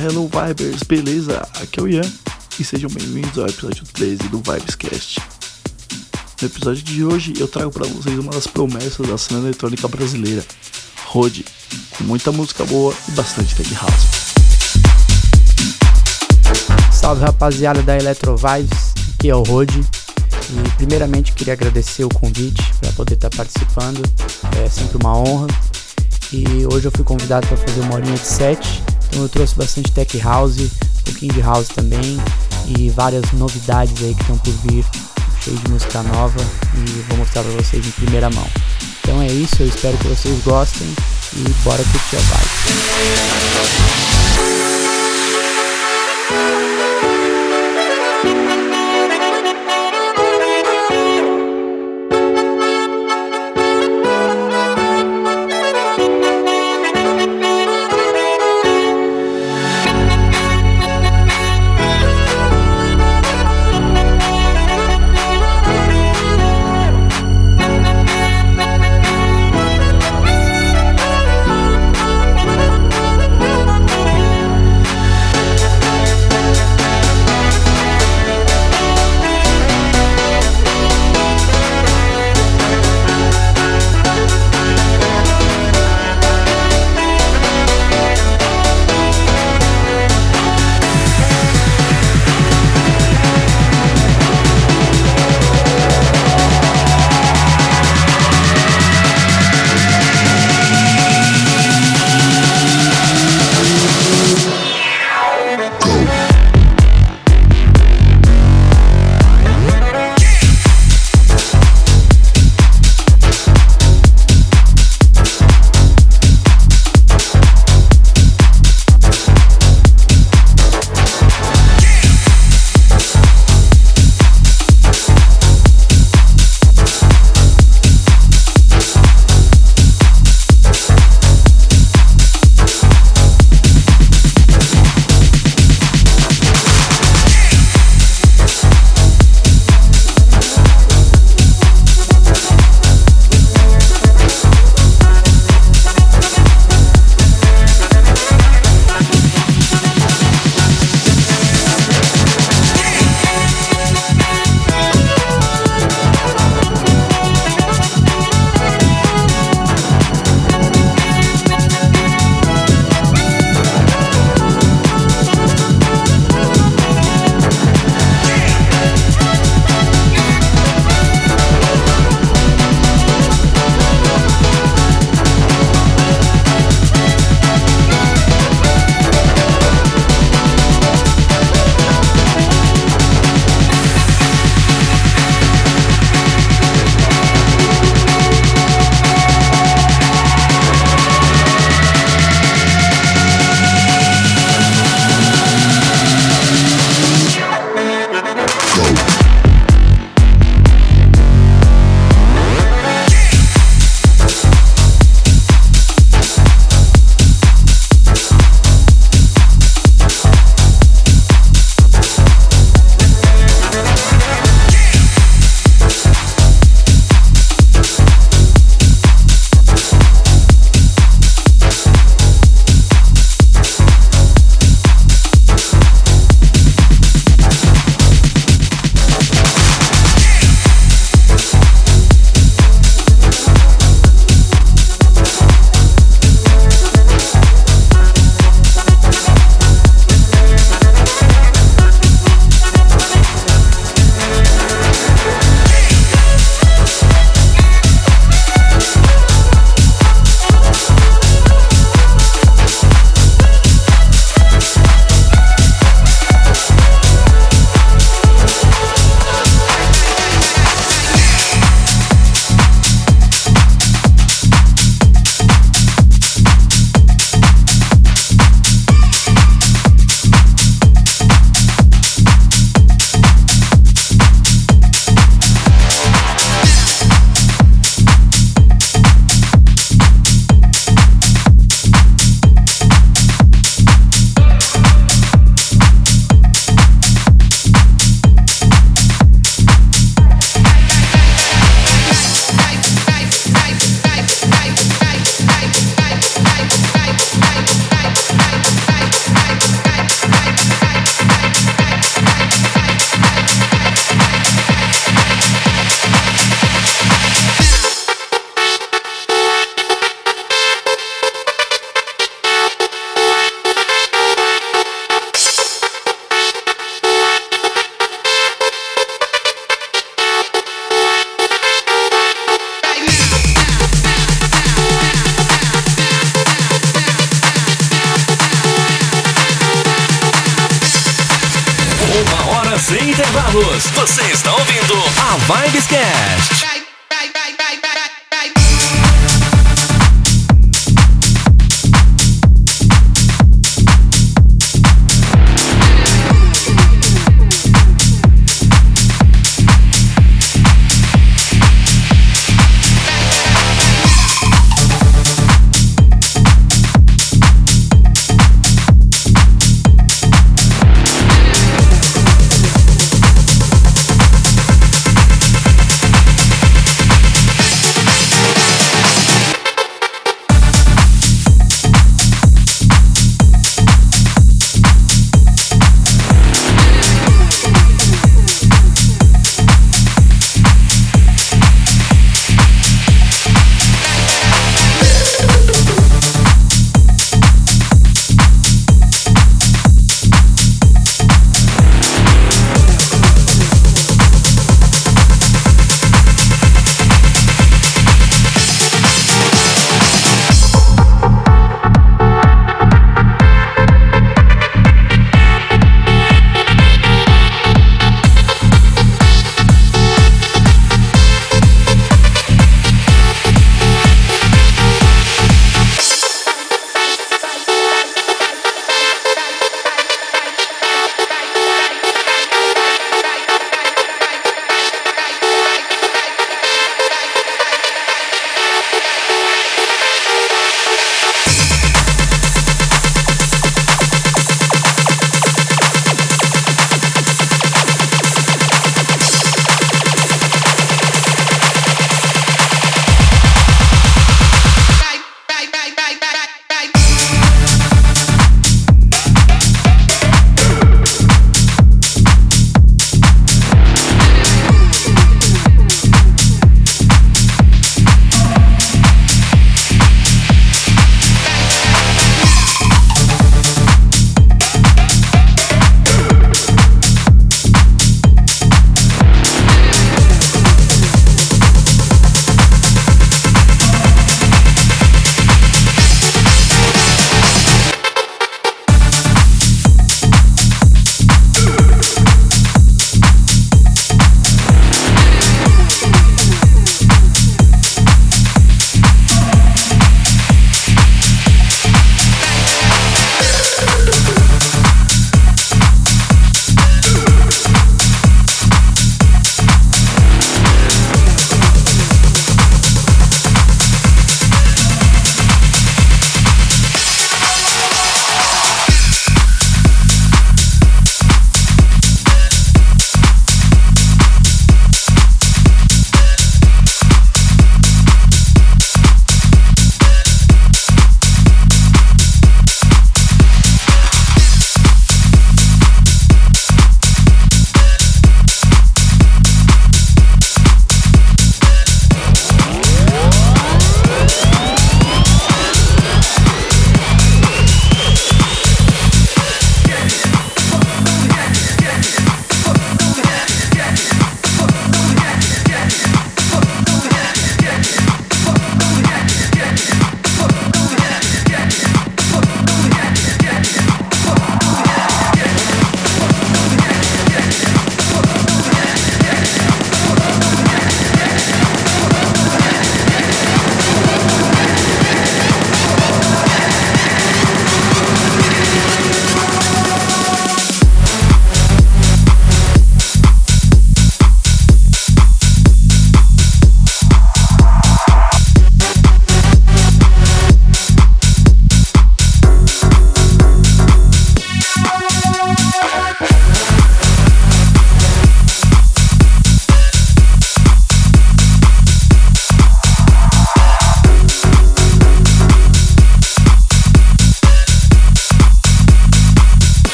Hello Vibers, beleza? Aqui é o Ian e sejam bem-vindos ao episódio 13 do Vibescast. No episódio de hoje eu trago para vocês uma das promessas da cena eletrônica brasileira, Rode, com muita música boa e bastante tech house. Salve rapaziada da Electro Vibes, aqui é o Rode. E primeiramente queria agradecer o convite para poder estar tá participando, é sempre uma honra. E hoje eu fui convidado para fazer uma horinha de set então eu trouxe bastante tech house, um pouquinho de house também e várias novidades aí que estão por vir, cheio de música nova e vou mostrar para vocês em primeira mão. Então é isso, eu espero que vocês gostem e bora curtir a vibe.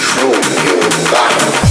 control your environment.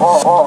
oh, oh. oh.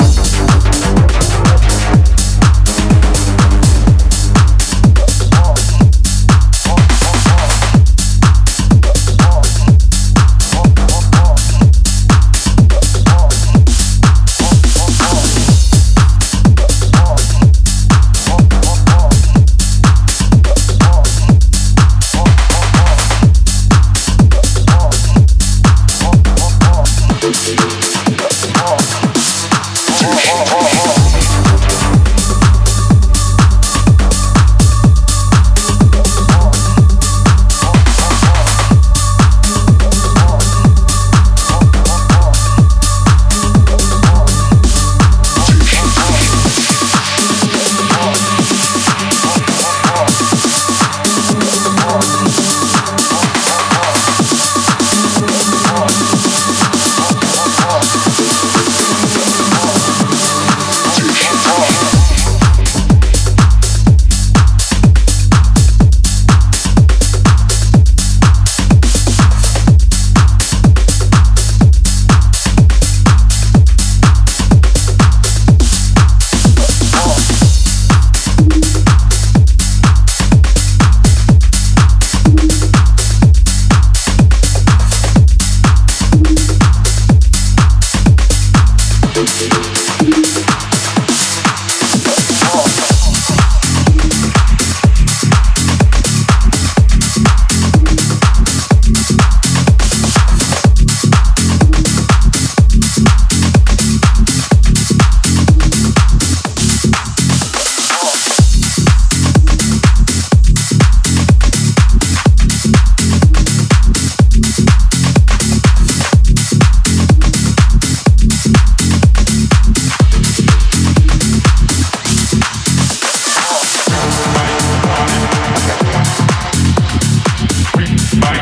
Bye.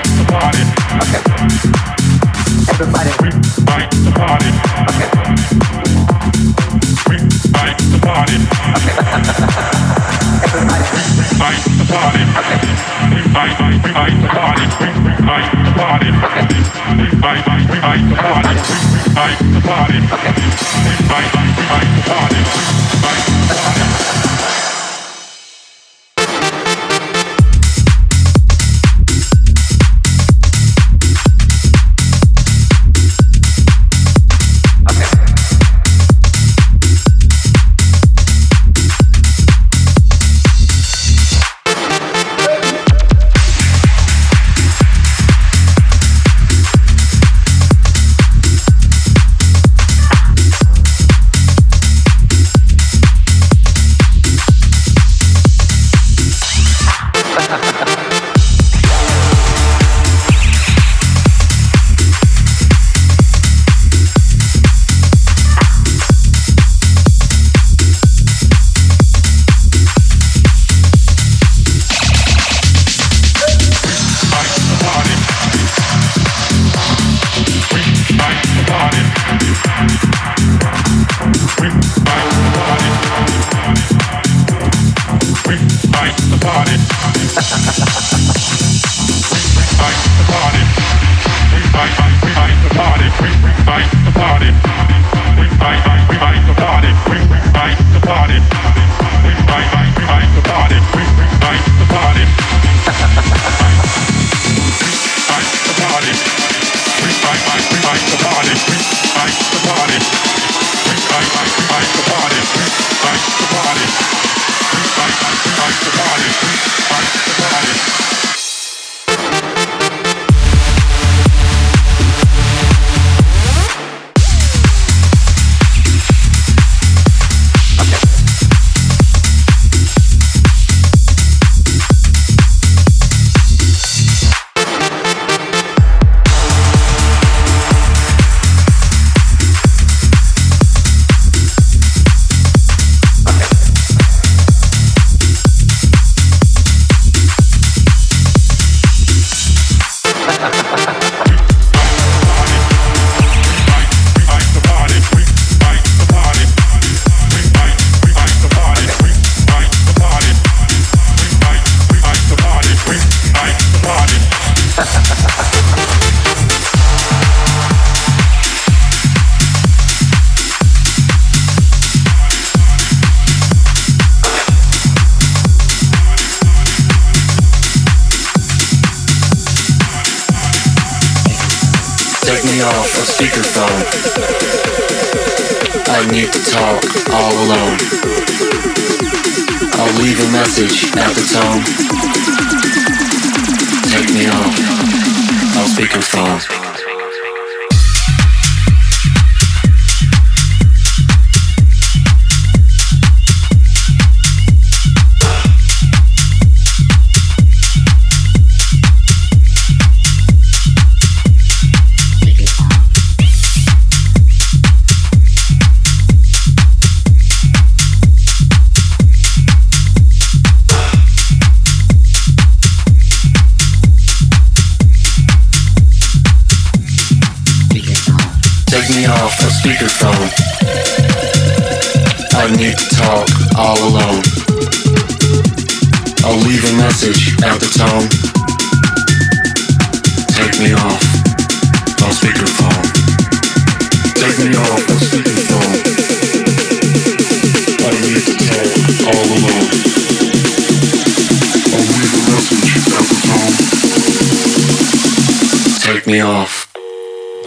off,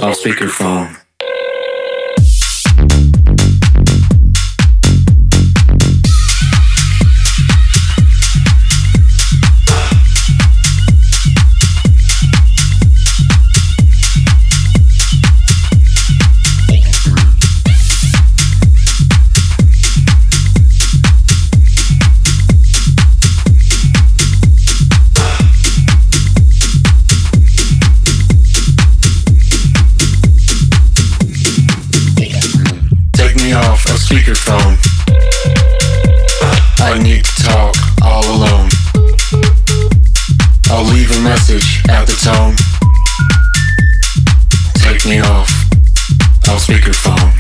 off speakerphone. speakerphone. I need to talk all alone. I'll leave a message at the tone. Take me off of speakerphone.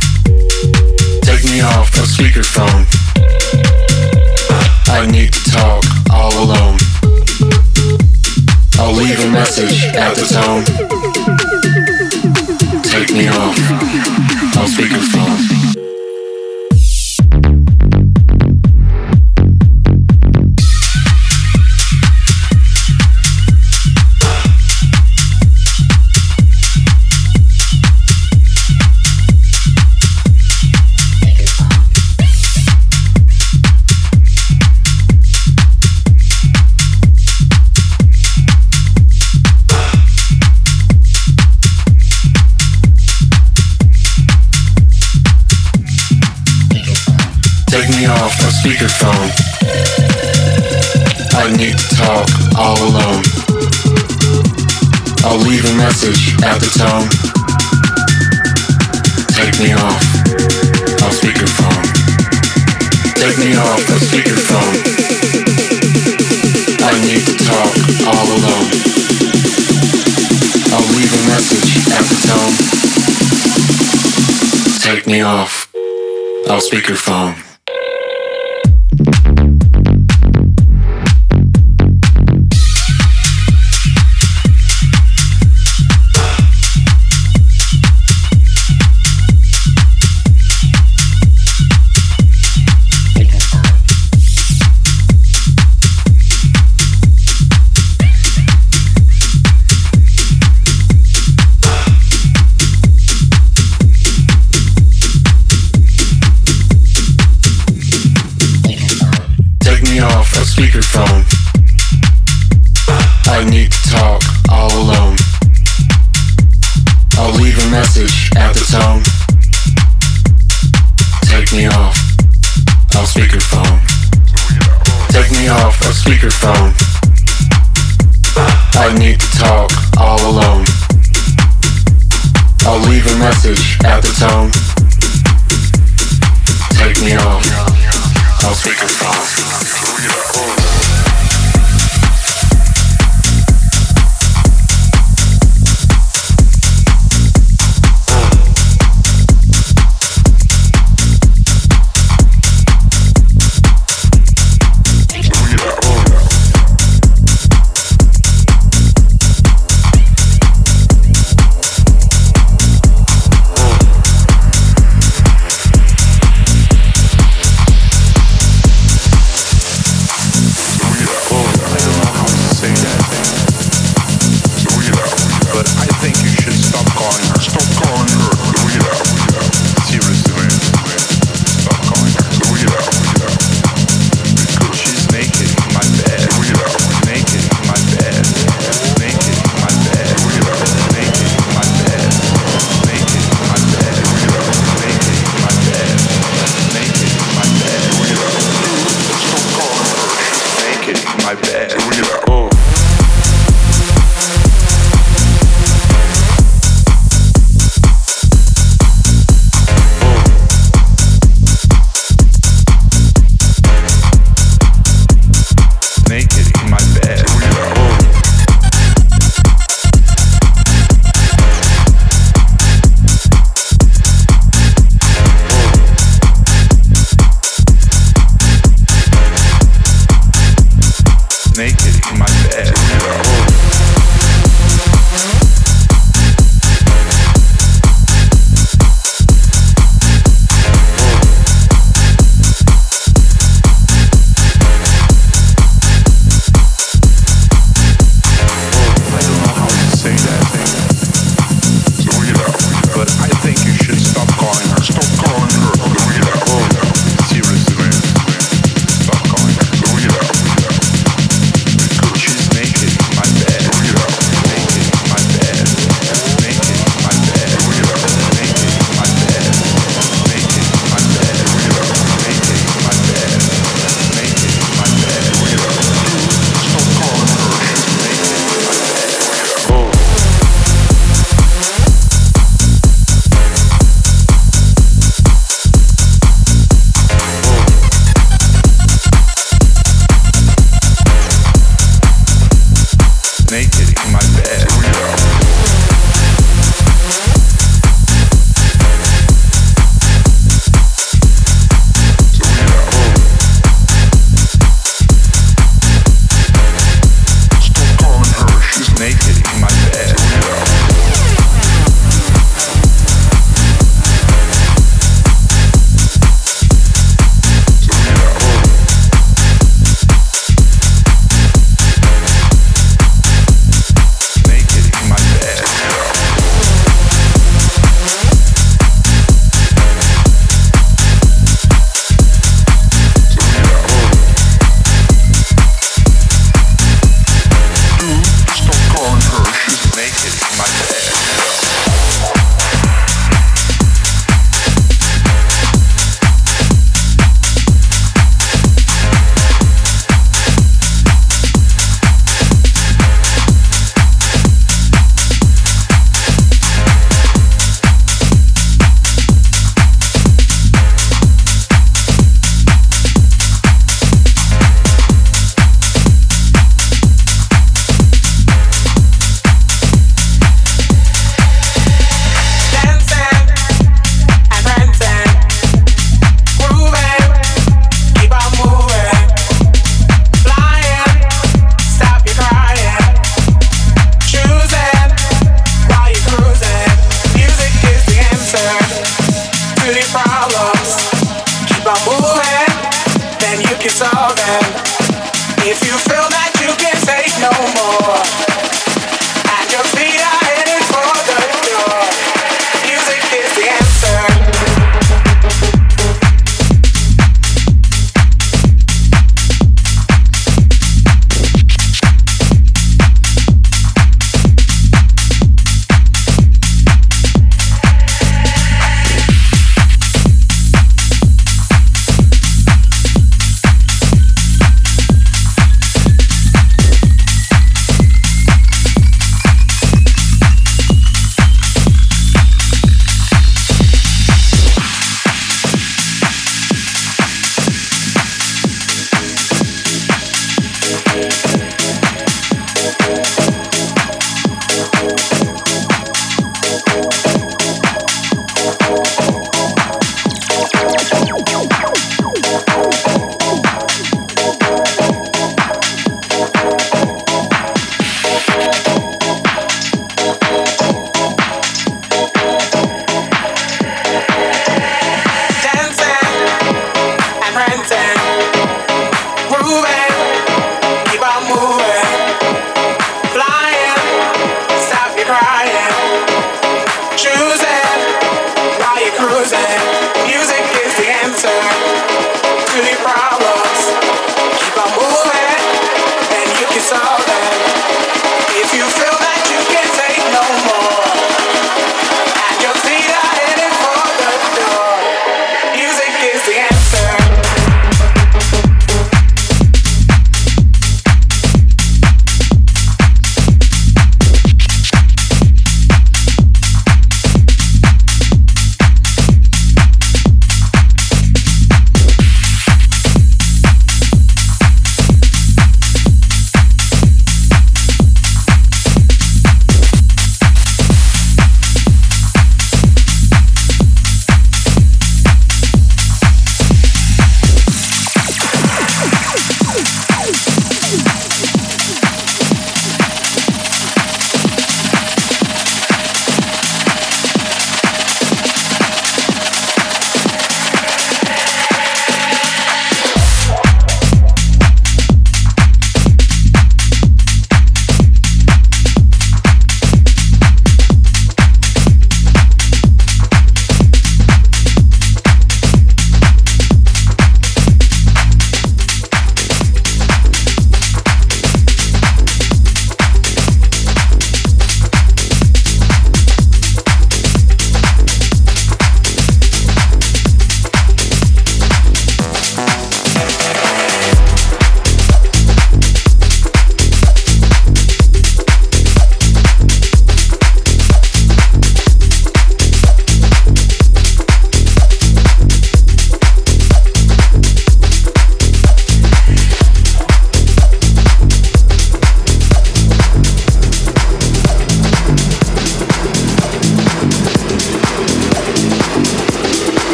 Take me off of speakerphone. I need to talk all alone. I'll leave a message at the tone.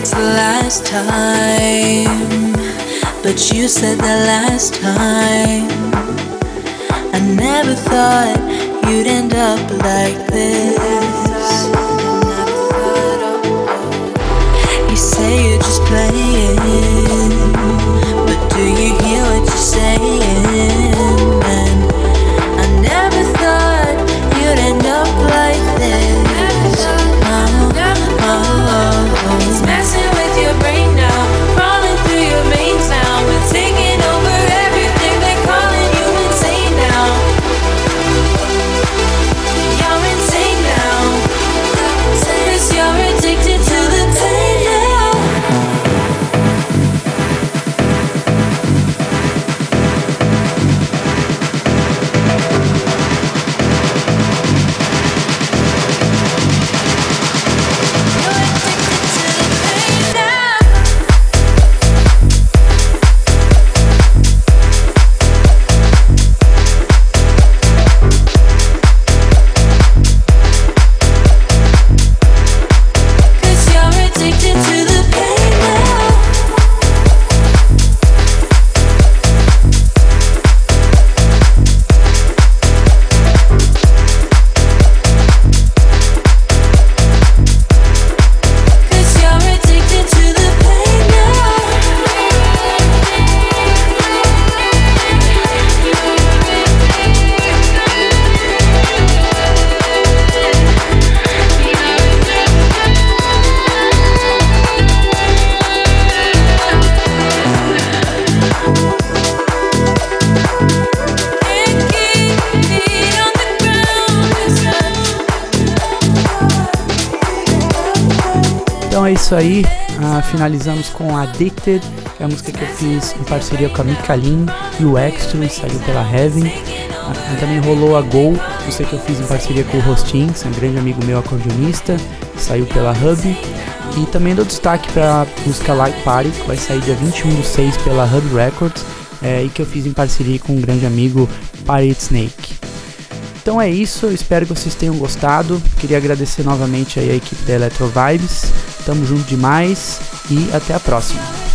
It's the last time, but you said the last time. I never thought you'd end up like this. You say you're just playing, Então é isso aí, ah, finalizamos com Addicted, que é a música que eu fiz em parceria com a Mika Lin e o Extra, saiu pela Heaven. Ah, também rolou a Go, música que eu fiz em parceria com o Rostin, que é um grande amigo meu acordeonista, saiu pela Hub. E também dou destaque para a música Like Party, que vai sair dia 21 do 6 pela Hub Records, eh, e que eu fiz em parceria com um grande amigo, Pirate Snake. Então é isso, eu espero que vocês tenham gostado. Queria agradecer novamente aí a equipe da Electro Vibes. Tamo junto demais e até a próxima.